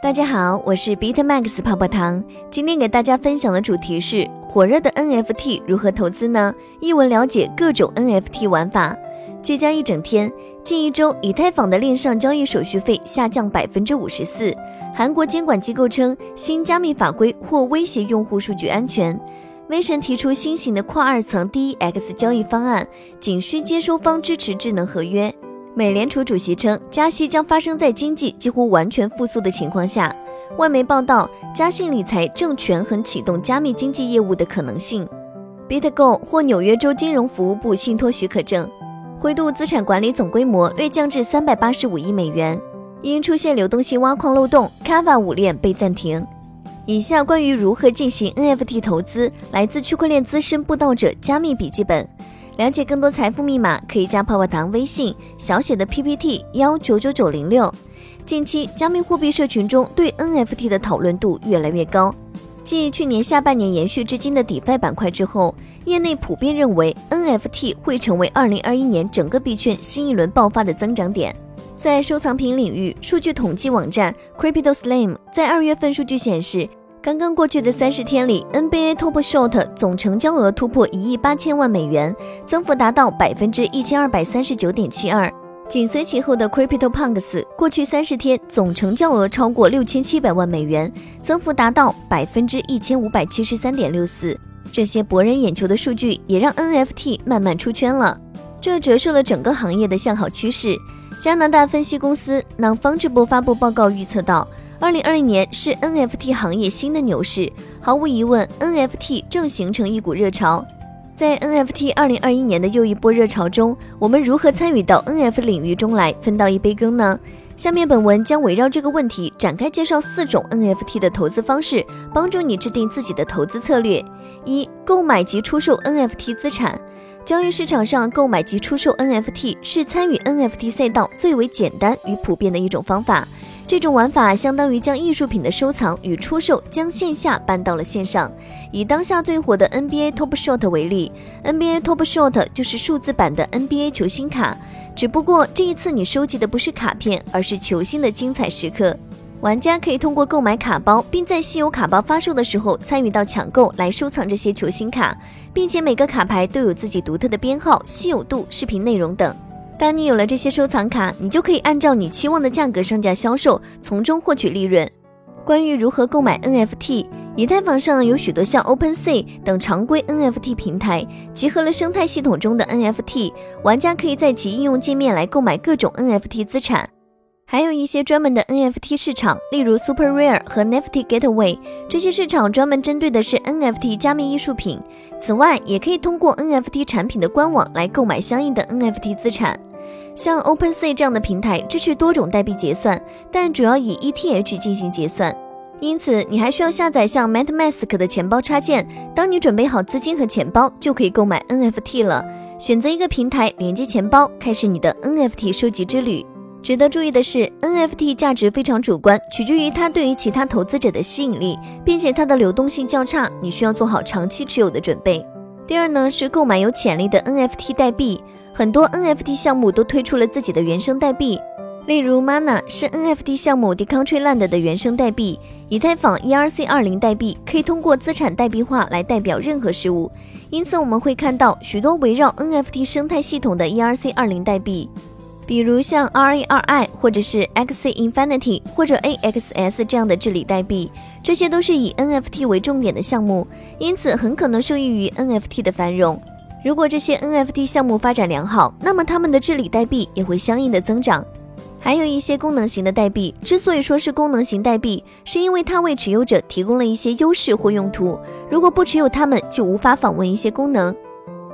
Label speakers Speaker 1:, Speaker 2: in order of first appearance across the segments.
Speaker 1: 大家好，我是 BitMax 泡泡糖。今天给大家分享的主题是火热的 NFT 如何投资呢？一文了解各种 NFT 玩法。聚焦一整天，近一周，以太坊的链上交易手续费下降百分之五十四。韩国监管机构称，新加密法规或威胁用户数据安全。威神提出新型的跨二层 DEX 交易方案，仅需接收方支持智能合约。美联储主席称，加息将发生在经济几乎完全复苏的情况下。外媒报道，嘉信理财正权衡启动加密经济业务的可能性。BitGo 获纽约州金融服务部信托许可证。灰度资产管理总规模略降至三百八十五亿美元，因出现流动性挖矿漏洞，Kava 五链被暂停。以下关于如何进行 NFT 投资，来自区块链资深布道者加密笔记本。了解更多财富密码，可以加泡泡糖微信小写的 PPT 幺九九九零六。近期，加密货币社群中对 NFT 的讨论度越来越高。继去年下半年延续至今的 DeFi 板块之后，业内普遍认为 NFT 会成为二零二一年整个币圈新一轮爆发的增长点。在收藏品领域，数据统计网站 Crypto Slam 在二月份数据显示。刚刚过去的三十天里，NBA Top Shot 总成交额突破一亿八千万美元，增幅达到百分之一千二百三十九点七二。紧随其后的 Crypto Punks 过去三十天总成交额超过六千七百万美元，增幅达到百分之一千五百七十三点六四。这些博人眼球的数据也让 NFT 慢慢出圈了，这折射了整个行业的向好趋势。加拿大分析公司 Non-Fungible 发布报告预测到。二零二零年是 NFT 行业新的牛市，毫无疑问，NFT 正形成一股热潮。在 NFT 二零二一年的又一波热潮中，我们如何参与到 NFT 领域中来，分到一杯羹呢？下面本文将围绕这个问题展开介绍四种 NFT 的投资方式，帮助你制定自己的投资策略。一、购买及出售 NFT 资产。交易市场上购买及出售 NFT 是参与 NFT 赛道最为简单与普遍的一种方法。这种玩法相当于将艺术品的收藏与出售将线下搬到了线上。以当下最火的 NBA Top Shot 为例，NBA Top Shot 就是数字版的 NBA 球星卡，只不过这一次你收集的不是卡片，而是球星的精彩时刻。玩家可以通过购买卡包，并在稀有卡包发售的时候参与到抢购来收藏这些球星卡，并且每个卡牌都有自己独特的编号、稀有度、视频内容等。当你有了这些收藏卡，你就可以按照你期望的价格上架销售，从中获取利润。关于如何购买 NFT，以太坊上有许多像 OpenSea 等常规 NFT 平台，集合了生态系统中的 NFT，玩家可以在其应用界面来购买各种 NFT 资产。还有一些专门的 NFT 市场，例如 Super Rare 和 NFT Gateway，这些市场专门针对的是 NFT 加密艺术品。此外，也可以通过 NFT 产品的官网来购买相应的 NFT 资产。像 OpenSea 这样的平台支持多种代币结算，但主要以 ETH 进行结算，因此你还需要下载像 MetaMask 的钱包插件。当你准备好资金和钱包，就可以购买 NFT 了。选择一个平台，连接钱包，开始你的 NFT 收集之旅。值得注意的是，NFT 价值非常主观，取决于它对于其他投资者的吸引力，并且它的流动性较差，你需要做好长期持有的准备。第二呢，是购买有潜力的 NFT 代币。很多 NFT 项目都推出了自己的原生代币，例如 Mana 是 NFT 项目 Decentraland 的原生代币，以太坊 ERC20 代币可以通过资产代币化来代表任何事物，因此我们会看到许多围绕 NFT 生态系统的 ERC20 代币，比如像 RARI 或者是 XC Infinity 或者 AXS 这样的治理代币，这些都是以 NFT 为重点的项目，因此很可能受益于 NFT 的繁荣。如果这些 NFT 项目发展良好，那么他们的治理代币也会相应的增长。还有一些功能型的代币，之所以说是功能型代币，是因为它为持有者提供了一些优势或用途。如果不持有它们，就无法访问一些功能。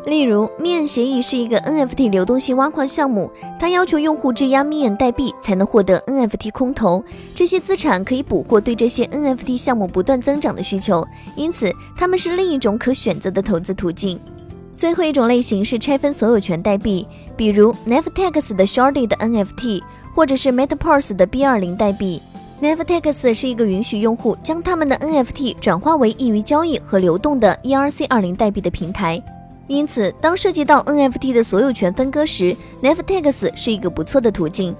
Speaker 1: 例如，Mian 协议是一个 NFT 流动性挖矿项目，它要求用户质押 Mian 代币才能获得 NFT 空投，这些资产可以捕获对这些 NFT 项目不断增长的需求，因此它们是另一种可选择的投资途径。最后一种类型是拆分所有权代币，比如 Neftex 的 Sharded NFT，或者是 MetaPorse 的 B20 代币。Neftex 是一个允许用户将他们的 NFT 转化为易于交易和流动的 ERC20 代币的平台。因此，当涉及到 NFT 的所有权分割时，Neftex 是一个不错的途径。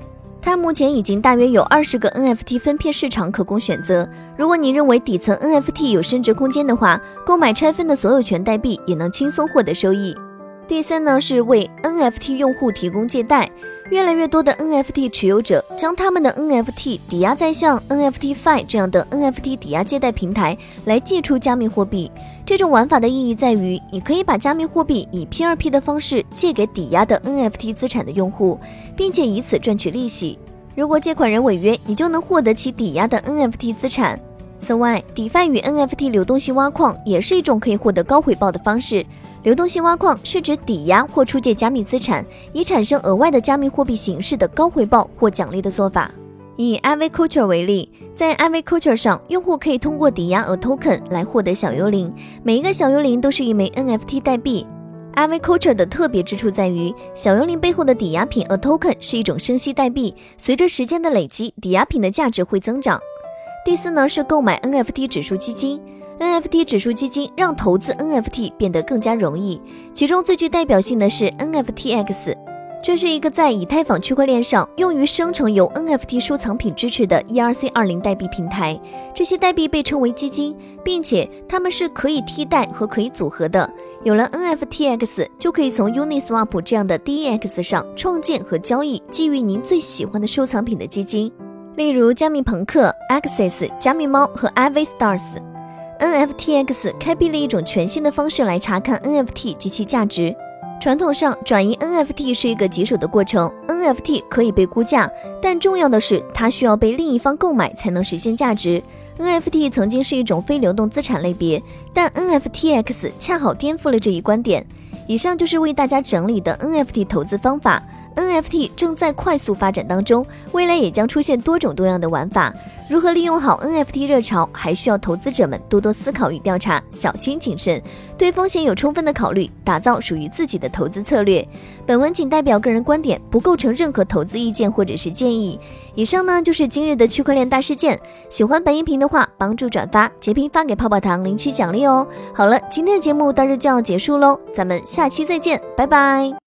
Speaker 1: 它目前已经大约有二十个 NFT 分片市场可供选择。如果你认为底层 NFT 有升值空间的话，购买拆分的所有权代币也能轻松获得收益。第三呢，是为 NFT 用户提供借贷。越来越多的 NFT 持有者将他们的 NFT 抵押在像 NFTFi 这样的 NFT 抵押借贷平台来借出加密货币。这种玩法的意义在于，你可以把加密货币以 P2P 的方式借给抵押的 NFT 资产的用户，并且以此赚取利息。如果借款人违约，你就能获得其抵押的 NFT 资产。此外，DeFi 与 NFT 流动性挖矿也是一种可以获得高回报的方式。流动性挖矿是指抵押或出借加密资产，以产生额外的加密货币形式的高回报或奖励的做法。以 Ivy Culture 为例，在 Ivy Culture 上，用户可以通过抵押 A Token 来获得小幽灵，每一个小幽灵都是一枚 NFT 代币。Ivy Culture 的特别之处在于，小幽灵背后的抵押品 A Token 是一种生息代币，随着时间的累积，抵押品的价值会增长。第四呢，是购买 NFT 指数基金。NFT 指数基金让投资 NFT 变得更加容易，其中最具代表性的是 NFTX，这是一个在以太坊区块链上用于生成由 NFT 收藏品支持的 ERC20 代币平台。这些代币被称为基金，并且它们是可以替代和可以组合的。有了 NFTX，就可以从 Uniswap 这样的 DEX 上创建和交易基于您最喜欢的收藏品的基金，例如加密朋克、Access、加密猫和 Ivy Stars。NFTX 开辟了一种全新的方式来查看 NFT 及其价值。传统上，转移 NFT 是一个棘手的过程。NFT 可以被估价，但重要的是它需要被另一方购买才能实现价值。NFT 曾经是一种非流动资产类别，但 NFTX 恰好颠覆了这一观点。以上就是为大家整理的 NFT 投资方法。NFT 正在快速发展当中，未来也将出现多种多样的玩法。如何利用好 NFT 热潮，还需要投资者们多多思考与调查，小心谨慎，对风险有充分的考虑，打造属于自己的投资策略。本文仅代表个人观点，不构成任何投资意见或者是建议。以上呢就是今日的区块链大事件。喜欢本音频的话，帮助转发截屏发给泡泡糖领取奖励哦。好了，今天的节目到这就要结束喽，咱们下期再见，拜拜。